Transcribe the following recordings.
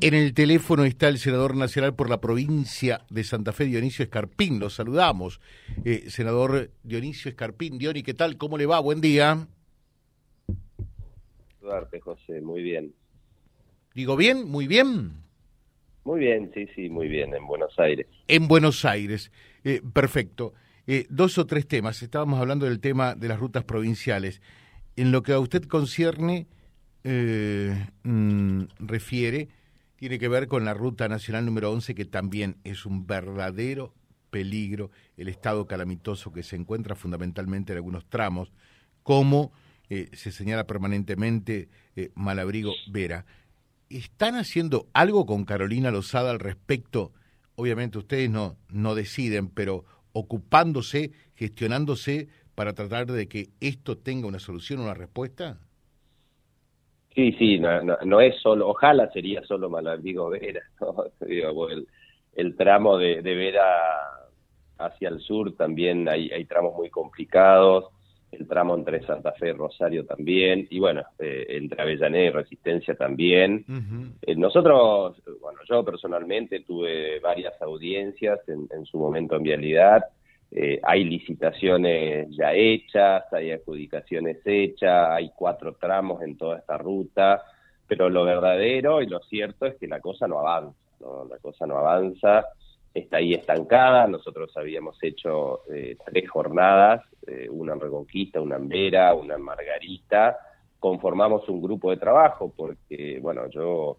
En el teléfono está el senador nacional por la provincia de Santa Fe, Dionisio Escarpín. Lo saludamos. Eh, senador Dionisio Escarpín. Diony, ¿qué tal? ¿Cómo le va? Buen día. Saludarte, José. Muy bien. ¿Digo bien? ¿Muy bien? Muy bien, sí, sí, muy bien. En Buenos Aires. En Buenos Aires. Eh, perfecto. Eh, dos o tres temas. Estábamos hablando del tema de las rutas provinciales. En lo que a usted concierne, mm, refiere tiene que ver con la Ruta Nacional número 11, que también es un verdadero peligro, el estado calamitoso que se encuentra fundamentalmente en algunos tramos, como eh, se señala permanentemente eh, Malabrigo Vera. ¿Están haciendo algo con Carolina Lozada al respecto? Obviamente ustedes no, no deciden, pero ocupándose, gestionándose para tratar de que esto tenga una solución, una respuesta? Sí, sí, no, no, es solo, ojalá sería solo Malabrigo Vera, el, tramo de, Vera hacia el sur también hay, hay tramos muy complicados, el tramo entre Santa Fe y Rosario también, y bueno, eh, entre Avellaneda y Resistencia también. Eh, nosotros, bueno, yo personalmente tuve varias audiencias en, en su momento en Vialidad, eh, hay licitaciones ya hechas, hay adjudicaciones hechas, hay cuatro tramos en toda esta ruta, pero lo verdadero y lo cierto es que la cosa no avanza, la cosa no avanza, está ahí estancada, nosotros habíamos hecho eh, tres jornadas, eh, una en Reconquista, una en Vera, una en Margarita, conformamos un grupo de trabajo porque, bueno, yo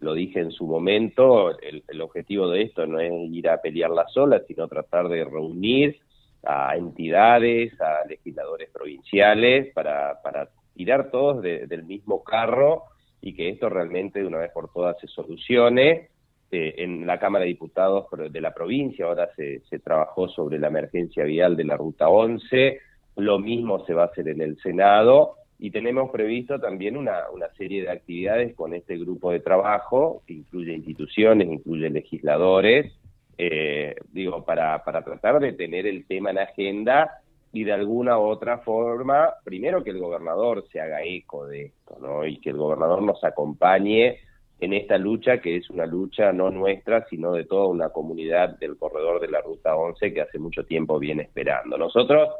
lo dije en su momento, el, objetivo de esto no es ir a pelearla sola, sino tratar de reunir a entidades, a legisladores provinciales, para, para tirar todos del mismo carro y que esto realmente de una vez por todas se solucione. Eh, en la Cámara de Diputados de la provincia ahora se, se trabajó sobre la emergencia vial de la Ruta 11, lo mismo se va a hacer en el Senado y tenemos previsto también una, una serie de actividades con este grupo de trabajo, que incluye instituciones, incluye legisladores, eh, digo, para, para tratar de tener el tema en agenda y de alguna u otra forma, primero que el gobernador se haga eco de esto, ¿no? Y que el gobernador nos acompañe en esta lucha, que es una lucha no nuestra, sino de toda una comunidad del corredor de la Ruta 11 que hace mucho tiempo viene esperando. Nosotros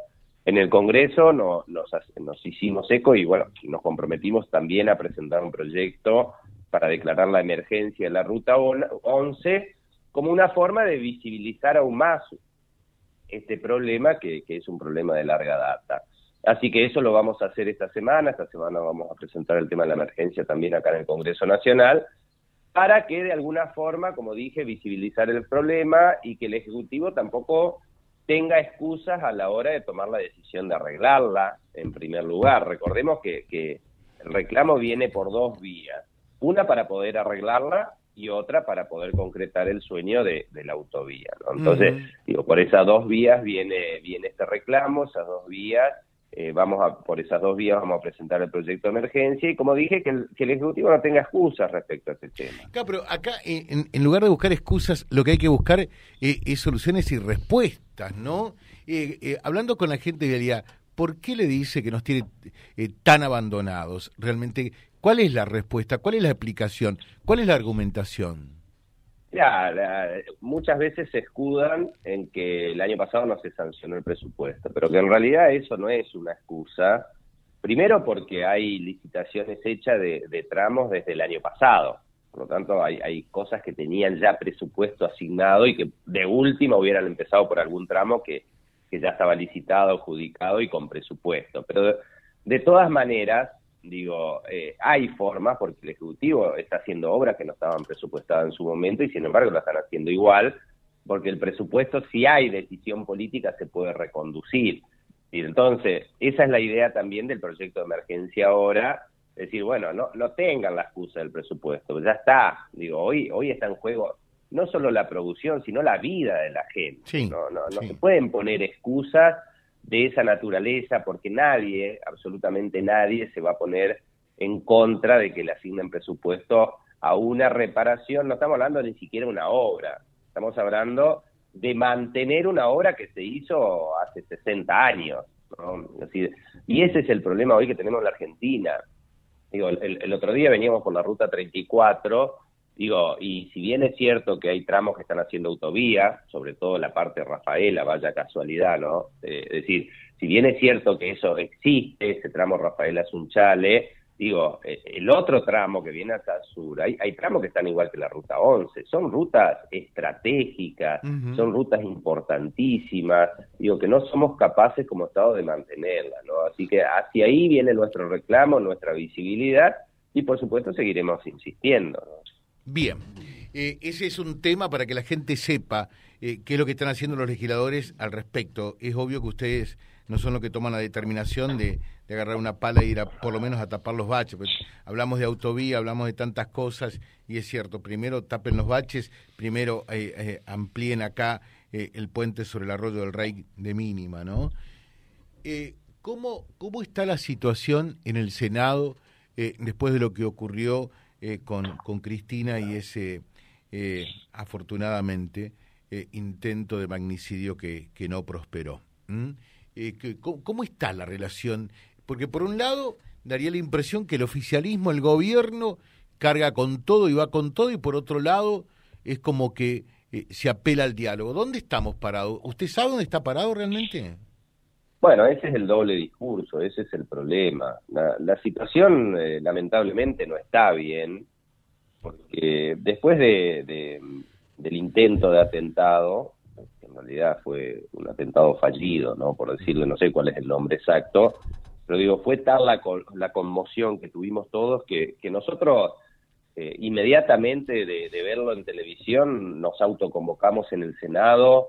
en el Congreso nos, nos hicimos eco y bueno, nos comprometimos también a presentar un proyecto para declarar la emergencia en la Ruta 11 como una forma de visibilizar aún más este problema que, que es un problema de larga data. Así que eso lo vamos a hacer esta semana, esta semana vamos a presentar el tema de la emergencia también acá en el Congreso Nacional, para que de alguna forma, como dije, visibilizar el problema y que el Ejecutivo tampoco tenga excusas a la hora de tomar la decisión de arreglarla, en primer lugar. Recordemos que, que el reclamo viene por dos vías. Una para poder arreglarla y otra para poder concretar el sueño de, la autovía. Entonces, digo, por esas dos vías viene, viene este reclamo, esas dos vías eh, vamos a, por esas dos vías vamos a presentar el proyecto de emergencia y como dije, que el, que el Ejecutivo no tenga excusas respecto a este tema. Claro, pero acá en, lugar de buscar excusas, lo que hay que buscar eh, es soluciones y respuestas, ¿no? Eh, hablando con la gente de realidad, ¿por qué le dice que nos tiene tan abandonados? Realmente, ¿cuál es la respuesta? ¿Cuál es la explicación? ¿Cuál es la argumentación? Ya, muchas veces se escudan en que el año pasado no se sancionó el presupuesto, pero que en realidad eso no es una excusa. Primero porque hay licitaciones hechas de, tramos desde el año pasado. Por lo tanto, hay, hay, cosas que tenían ya presupuesto asignado y que de última hubieran empezado por algún tramo que, que ya estaba licitado, adjudicado y con presupuesto. Pero de todas maneras, Digo, eh, hay formas porque el Ejecutivo está haciendo obras que no estaban presupuestadas en su momento y sin embargo lo están haciendo igual, porque el presupuesto, si hay decisión política, se puede reconducir. Y entonces, esa es la idea también del proyecto de emergencia ahora, decir, bueno, no, no tengan la excusa del presupuesto, ya está. Digo, hoy, hoy está en juego no solo la producción, sino la vida de la gente. no, no, no se pueden poner excusas de esa naturaleza, porque nadie, absolutamente nadie, se va a poner en contra de que le asignen presupuesto a una reparación, no estamos hablando ni siquiera de una obra, estamos hablando de mantener una obra que se hizo hace 60 años. y ese es el problema hoy que tenemos en la Argentina. Digo, el, el, otro día veníamos por la ruta 34 Digo, y si bien es cierto que hay tramos que están haciendo autovía, sobre todo la parte de Rafaela, vaya casualidad, ¿no? Eh, es decir, si bien es cierto que eso existe, ese tramo Rafaela Sunchale, digo, eh, el otro tramo que viene el sur, hay, hay tramos que están igual que la ruta 11, son rutas estratégicas, son rutas importantísimas, digo, que no somos capaces como Estado de mantenerlas, ¿no? Así que hacia ahí viene nuestro reclamo, nuestra visibilidad, y por supuesto seguiremos insistiendo, ¿no? Bien, eh, ese es un tema para que la gente sepa eh, qué es lo que están haciendo los legisladores al respecto. Es obvio que ustedes no son los que toman la determinación de, agarrar una pala e ir a, por lo menos a tapar los baches. Pues, hablamos de autovía, hablamos de tantas cosas y es cierto, primero tapen los baches, primero eh, amplíen acá el puente sobre el arroyo del Rey de mínima, ¿no? ¿cómo, ¿Cómo está la situación en el Senado después de lo que ocurrió eh, con, con, Cristina y ese, eh, afortunadamente, eh, intento de magnicidio que, que no prosperó. ¿cómo, está la relación? Porque por un lado daría la impresión que el oficialismo, el gobierno, carga con todo y va con todo, y por otro lado es como que se apela al diálogo. ¿Dónde estamos parados? ¿Usted sabe dónde está parado realmente? Bueno, ese es el doble discurso, ese es el problema. La, situación eh, lamentablemente no está bien, porque después de, del intento de atentado, que en realidad fue un atentado fallido, no por decirle, no sé cuál es el nombre exacto, pero digo, fue tal la, la conmoción que tuvimos todos que, que nosotros eh, inmediatamente de verlo en televisión nos autoconvocamos en el Senado,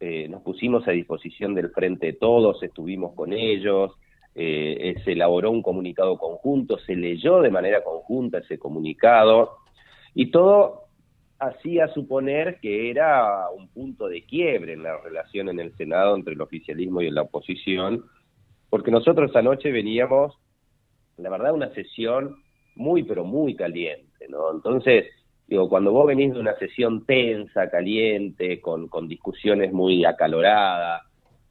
eh, nos pusimos a disposición del Frente de Todos, estuvimos con ellos, eh, se elaboró un comunicado conjunto, se leyó de manera conjunta ese comunicado y todo hacía suponer que era un punto de quiebre en la relación en el Senado entre el oficialismo y la oposición, porque nosotros anoche veníamos, la verdad, una sesión muy, pero muy caliente, ¿no? Entonces, Digo, cuando vos venís de una sesión tensa, caliente, con, discusiones muy acaloradas,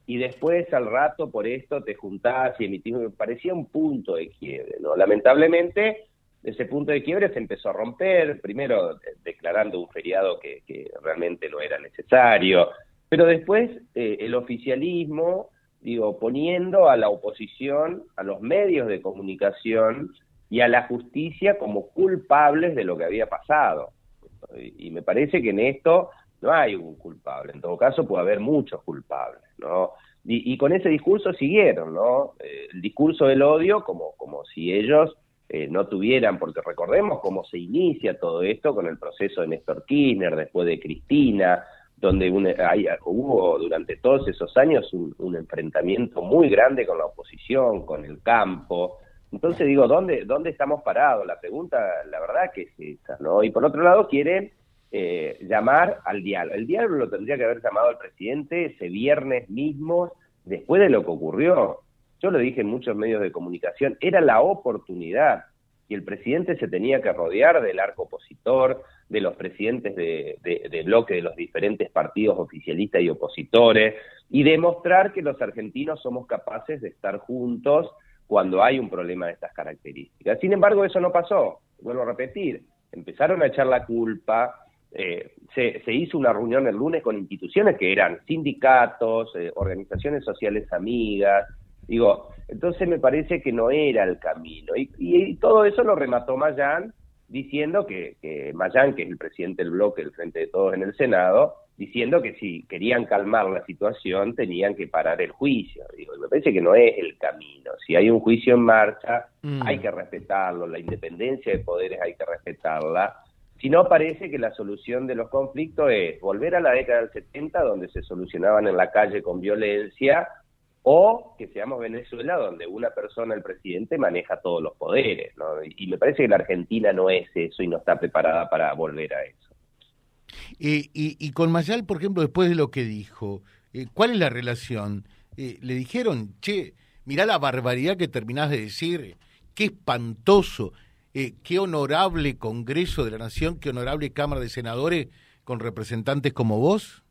y después al rato por esto te juntás y emitís, me parecía un punto de quiebre. Lamentablemente, ese punto de quiebre se empezó a romper, primero declarando un feriado que, que realmente no era necesario, pero después eh, el oficialismo, digo, poniendo a la oposición, a los medios de comunicación, y a la justicia como culpables de lo que había pasado. Y, me parece que en esto no hay un culpable, en todo caso puede haber muchos culpables, ¿no? Y, con ese discurso siguieron, ¿no? Eh, el discurso del odio como, como si ellos eh, no tuvieran, porque recordemos cómo se inicia todo esto con el proceso de Néstor Kirchner, después de Cristina, donde hubo durante todos esos años un, un, enfrentamiento muy grande con la oposición, con el campo, entonces digo, ¿dónde, ¿dónde estamos parados? La pregunta, la verdad que es esa, ¿no? Y por otro lado, quieren eh, llamar al diálogo. El diálogo lo tendría que haber llamado al presidente ese viernes mismo, después de lo que ocurrió. Yo lo dije en muchos medios de comunicación, era la oportunidad y el presidente se tenía que rodear del arco opositor, de los presidentes de, de, bloque de los diferentes partidos oficialistas y opositores, y demostrar que los argentinos somos capaces de estar juntos cuando hay un problema de estas características. Sin embargo, eso no pasó, vuelvo a repetir, empezaron a echar la culpa, eh, se, hizo una reunión el lunes con instituciones que eran sindicatos, eh, organizaciones sociales amigas, digo, entonces me parece que no era el camino. Y, todo eso lo remató Mayán diciendo que, que Mayán, que es el presidente del bloque del Frente de Todos en el Senado, diciendo que si querían calmar la situación tenían que parar el juicio. Digo, me parece que no es el camino. Si hay un juicio en marcha, mm. hay que respetarlo, la independencia de poderes hay que respetarla. Si no, parece que la solución de los conflictos es volver a la década del 70, donde se solucionaban en la calle con violencia, o que seamos Venezuela, donde una persona, el presidente, maneja todos los poderes. Y me parece que la Argentina no es eso y no está preparada para volver a eso. Eh, y, con Mayal, por ejemplo, después de lo que dijo, eh, ¿cuál es la relación? Eh, le dijeron, che, mirá la barbaridad que terminás de decir, qué espantoso, qué honorable Congreso de la Nación, qué honorable Cámara de Senadores con representantes como vos.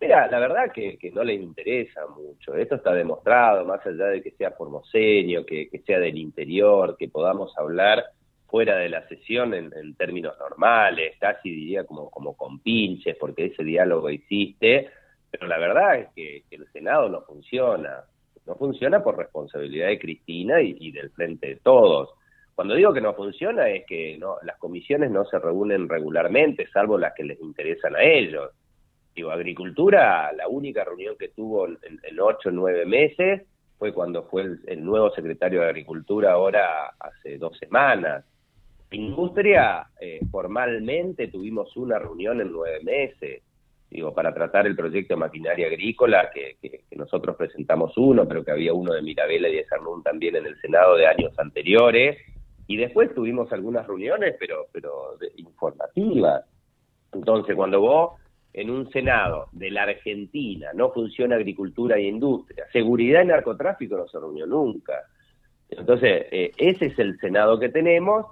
Mira, la verdad que, no les interesa mucho. Esto está demostrado, más allá de que sea formoseño, que sea del interior, que podamos hablar fuera de la sesión en, términos normales, casi diría como, como con pinches, porque ese diálogo existe, pero la verdad es que, el Senado no funciona, no funciona por responsabilidad de Cristina y, del frente de todos. Cuando digo que no funciona es que no, las comisiones no se reúnen regularmente, salvo las que les interesan a ellos. Digo, Agricultura, la única reunión que tuvo en, ocho o nueve meses fue cuando fue el, nuevo secretario de Agricultura ahora hace dos semanas. Industria, eh, formalmente tuvimos una reunión en nueve meses, digo, para tratar el proyecto de maquinaria agrícola, que, nosotros presentamos uno, pero que había uno de Mirabella y de Sarnún también en el Senado de años anteriores, y después tuvimos algunas reuniones, pero, pero informativas. Entonces, cuando vos en un Senado de la Argentina no funciona agricultura e industria, seguridad y narcotráfico no se reunió nunca. Entonces, eh, ese es el Senado que tenemos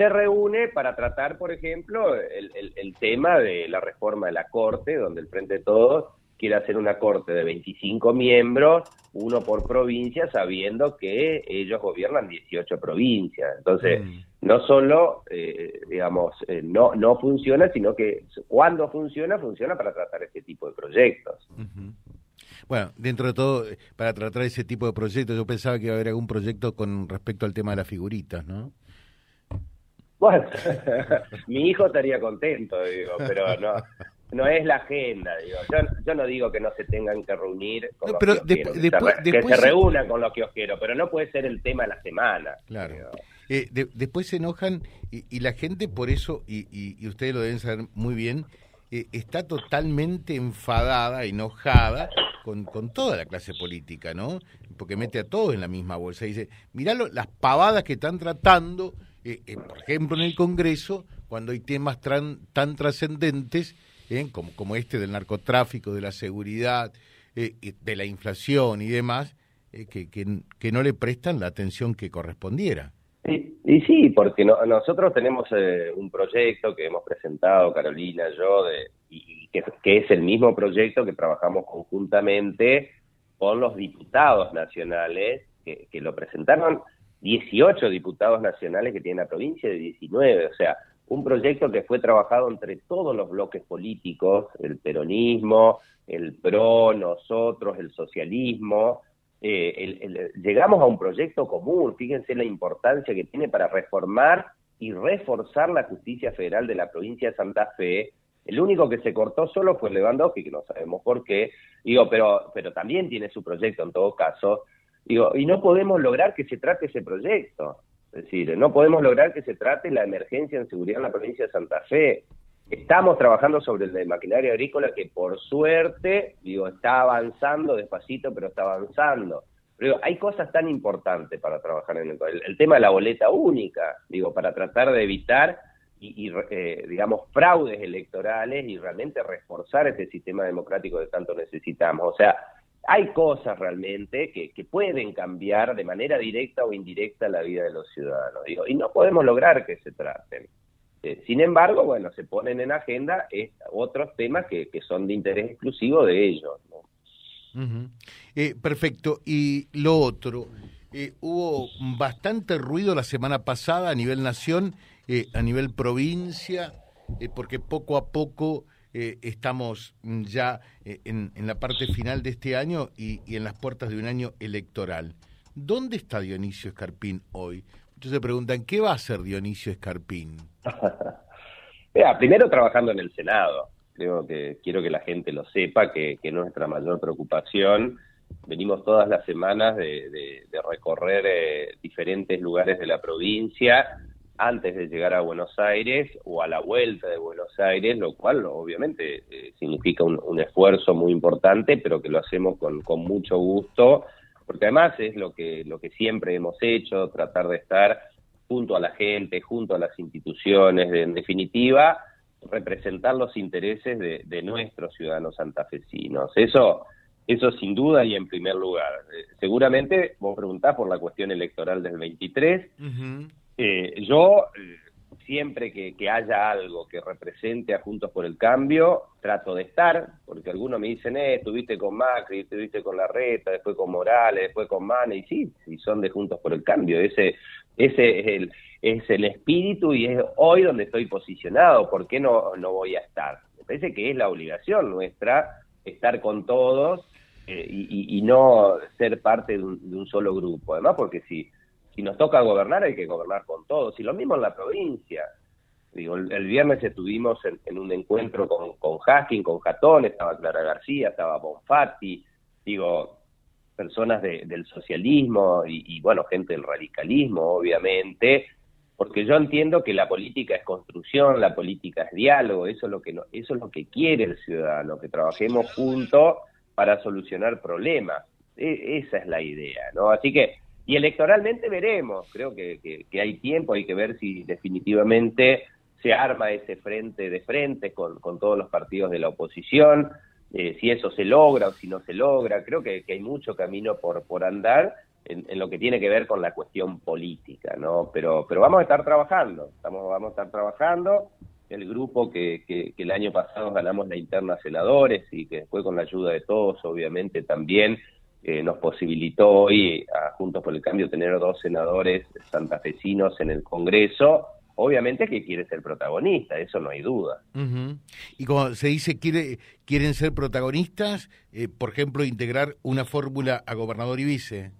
se reúne para tratar, por ejemplo, el, tema de la reforma de la Corte, donde el Frente de Todos quiere hacer una Corte de 25 miembros, uno por provincia, sabiendo que ellos gobiernan 18 provincias. Entonces, mm. no solo, eh, digamos, eh, no, no funciona, sino que cuando funciona, funciona para tratar este tipo de proyectos. Bueno, dentro de todo, para tratar ese tipo de proyectos, yo pensaba que iba a haber algún proyecto con respecto al tema de las figuritas, ¿no? Bueno, mi hijo estaría contento, digo, pero no, no es la agenda, digo. Yo, no digo que no se tengan que reunir con los que, se, reúnan con los que os quiero, pero no puede ser el tema de la semana. Claro. Eh, después se enojan y, la gente por eso, y, y, ustedes lo deben saber muy bien, eh, está totalmente enfadada, enojada con, con, toda la clase política, ¿no? Porque mete a todos en la misma bolsa. Y dice, mirá las pavadas que están tratando eh, eh, por ejemplo, en el Congreso, cuando hay temas tan trascendentes eh, como, como este del narcotráfico, de la seguridad, de la inflación y demás, que, que, no le prestan la atención que correspondiera. Y, sí, porque nosotros tenemos un proyecto que hemos presentado, Carolina, yo, de, y que, que, es el mismo proyecto que trabajamos conjuntamente con los diputados nacionales que lo presentaron 18 diputados nacionales que tiene la provincia de 19, o sea, un proyecto que fue trabajado entre todos los bloques políticos, el peronismo, el PRO, nosotros, el socialismo, eh, llegamos a un proyecto común, fíjense la importancia que tiene para reformar y reforzar la justicia federal de la provincia de Santa Fe. El único que se cortó solo fue Lewandowski, que no sabemos por qué, digo, pero, pero también tiene su proyecto en todo caso, Digo, y no podemos lograr que se trate ese proyecto. Es decir, no podemos lograr que se trate la emergencia en seguridad en la provincia de Santa Fe. Estamos trabajando sobre el de maquinaria agrícola que por suerte, digo, está avanzando despacito, pero está avanzando. Pero hay cosas tan importantes para trabajar en el, tema de la boleta única, digo, para tratar de evitar y, eh, digamos, fraudes electorales y realmente reforzar ese sistema democrático que tanto necesitamos. O sea, hay cosas realmente que, pueden cambiar de manera directa o indirecta la vida de los ciudadanos, y no podemos lograr que se traten. Eh, sin embargo, bueno, se ponen en agenda otros temas que, son de interés exclusivo de ellos. Eh, perfecto. Y lo otro, eh, hubo bastante ruido la semana pasada a nivel nación, a nivel provincia, porque poco a poco eh, estamos ya eh, en, la parte final de este año y, en las puertas de un año electoral. ¿Dónde está Dionisio Escarpín hoy? Muchos se preguntan, ¿qué va a hacer Dionisio Escarpín? primero trabajando en el Senado. Creo que quiero que la gente lo sepa, que, nuestra mayor preocupación. Venimos todas las semanas de, recorrer eh, diferentes lugares de la provincia antes de llegar a Buenos Aires o a la vuelta de Buenos Aires, lo cual obviamente eh, significa un, esfuerzo muy importante, pero que lo hacemos con, con, mucho gusto, porque además es lo que, lo que siempre hemos hecho, tratar de estar junto a la gente, junto a las instituciones, en definitiva, representar los intereses de, nuestros ciudadanos santafesinos. Eso, eso sin duda y en primer lugar. Eh, seguramente vos preguntás por la cuestión electoral del 23. Eh, yo, eh, siempre que, haya algo que represente a Juntos por el Cambio, trato de estar, porque algunos me dicen, eh, estuviste con Macri, estuviste con Larreta, después con Morales, después con Mane, y sí, y son de Juntos por el Cambio. Ese, ese es el, es el espíritu y es hoy donde estoy posicionado. ¿Por qué no, no voy a estar? Me parece que es la obligación nuestra estar con todos eh, y, no ser parte de un, solo grupo. Además, porque si, si nos toca gobernar, hay que gobernar con todos. Y lo mismo en la provincia. Digo, el, viernes estuvimos en, un encuentro con, con Haskin, con Jatón, estaba Clara García, estaba Bonfatti, digo, personas del socialismo y, bueno, gente del radicalismo, obviamente, porque yo entiendo que la política es construcción, la política es diálogo, eso es lo que eso es lo que quiere el ciudadano, que trabajemos juntos para solucionar problemas. E, esa es la idea, ¿no? Así que y electoralmente veremos, creo que, hay tiempo, hay que ver si definitivamente se arma ese frente de frente con, todos los partidos de la oposición, eh, si eso se logra o si no se logra, creo que, hay mucho camino por, por andar en, lo que tiene que ver con la cuestión política, ¿no? Pero, pero vamos a estar trabajando, vamos a estar trabajando. El grupo que, que, el año pasado ganamos la interna senadores y que después con la ayuda de todos, obviamente, también eh, nos posibilitó hoy, a Juntos por el Cambio, tener dos senadores santafesinos en el Congreso obviamente que quiere ser protagonista, eso no hay duda. Y como se dice, quiere, quieren ser protagonistas, eh, por ejemplo, integrar una fórmula a gobernador y vice.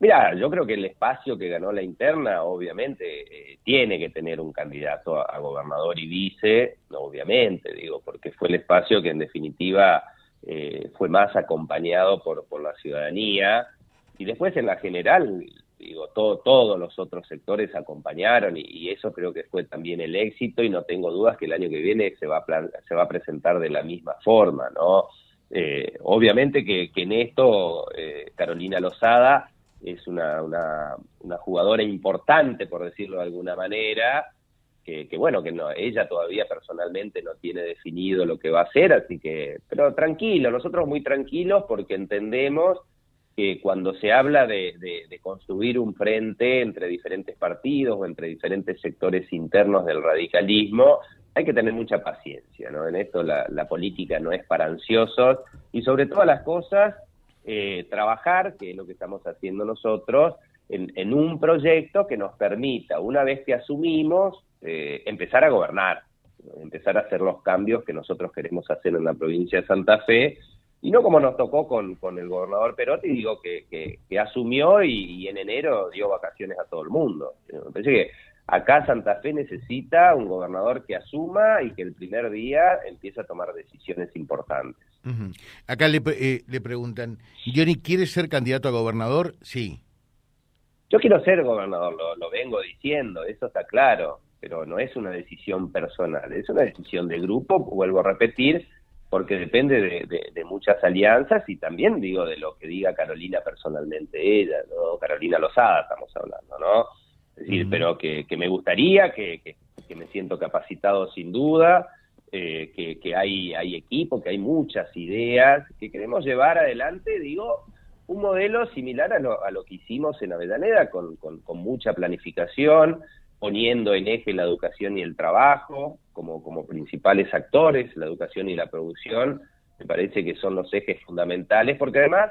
Mira, yo creo que el espacio que ganó la interna, obviamente, eh, tiene que tener un candidato a, gobernador y vice, obviamente, digo, porque fue el espacio que en definitiva eh, fue más acompañado por, por la ciudadanía. Y después en la general, digo, todo, todos los otros sectores acompañaron y, eso creo que fue también el éxito y no tengo dudas que el año que viene se va a, se va a presentar de la misma forma, ¿no? Eh, obviamente que, en esto Carolina Lozada es una, una, una, jugadora importante, por decirlo de alguna manera, que, bueno, que no, ella todavía personalmente no tiene definido lo que va a hacer, así que, pero tranquilo, nosotros muy tranquilos porque entendemos que cuando se habla de, de, construir un frente entre diferentes partidos o entre diferentes sectores internos del radicalismo, hay que tener mucha paciencia, ¿no? En esto la, la política no es para ansiosos y sobre todas las cosas eh, trabajar, que es lo que estamos haciendo nosotros, en, un proyecto que nos permita, una vez que asumimos, eh, empezar a gobernar, empezar a hacer los cambios que nosotros queremos hacer en la provincia de Santa Fe, y no como nos tocó con, con el gobernador Perotti, digo que, que, asumió y, en enero dio vacaciones a todo el mundo. Me parece que acá Santa Fe necesita un gobernador que asuma y que el primer día empiece a tomar decisiones importantes. Acá le, eh, le preguntan, Johnny, ¿quieres ser candidato a gobernador? Sí. Yo quiero ser gobernador, lo, vengo diciendo, eso está claro, pero no es una decisión personal, es una decisión de grupo, vuelvo a repetir, porque depende de, muchas alianzas y también digo de lo que diga Carolina personalmente ella, ¿no? Carolina Lozada estamos hablando, ¿no? Es decir, pero que, me gustaría, que, que, me siento capacitado sin duda, eh, que, hay, hay equipo, que hay muchas ideas, que queremos llevar adelante, digo, un modelo similar a lo, a lo que hicimos en Avellaneda, con, con, mucha planificación, poniendo en eje la educación y el trabajo como, como principales actores, la educación y la producción, me parece que son los ejes fundamentales, porque además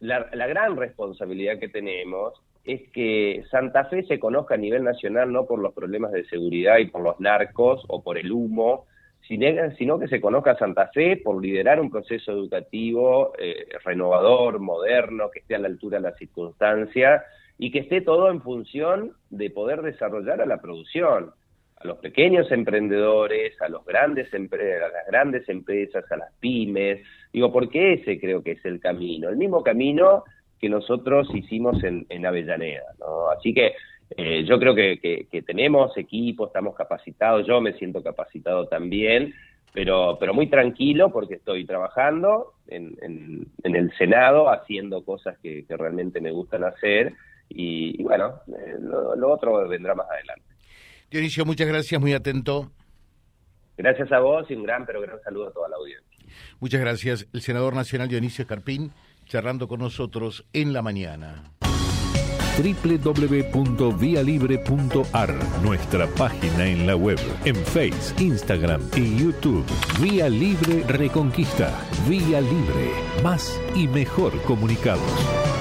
la, la gran responsabilidad que tenemos es que Santa Fe se conozca a nivel nacional no por los problemas de seguridad y por los narcos o por el humo, sino que se conozca Santa Fe por liderar un proceso educativo eh, renovador, moderno, que esté a la altura de las circunstancias y que esté todo en función de poder desarrollar a la producción, a los pequeños emprendedores, a los grandes a las grandes empresas, a las pymes. Digo, porque ese creo que es el camino, el mismo camino que nosotros hicimos en, en Avellaneda, ¿no? Así que eh, yo creo que, tenemos equipo, estamos capacitados, yo me siento capacitado también, pero, pero muy tranquilo porque estoy trabajando en, en, el Senado, haciendo cosas que, realmente me gustan hacer y, bueno, eh, lo, otro vendrá más adelante. Dionisio, muchas gracias, muy atento. Gracias a vos y un gran, pero gran saludo a toda la audiencia. Muchas gracias. El senador nacional Dionisio Escarpín charlando con nosotros en la mañana www.vialibre.ar, nuestra página en la web, en Face, Instagram y YouTube. Vía Libre Reconquista. Vía Libre. Más y mejor comunicados.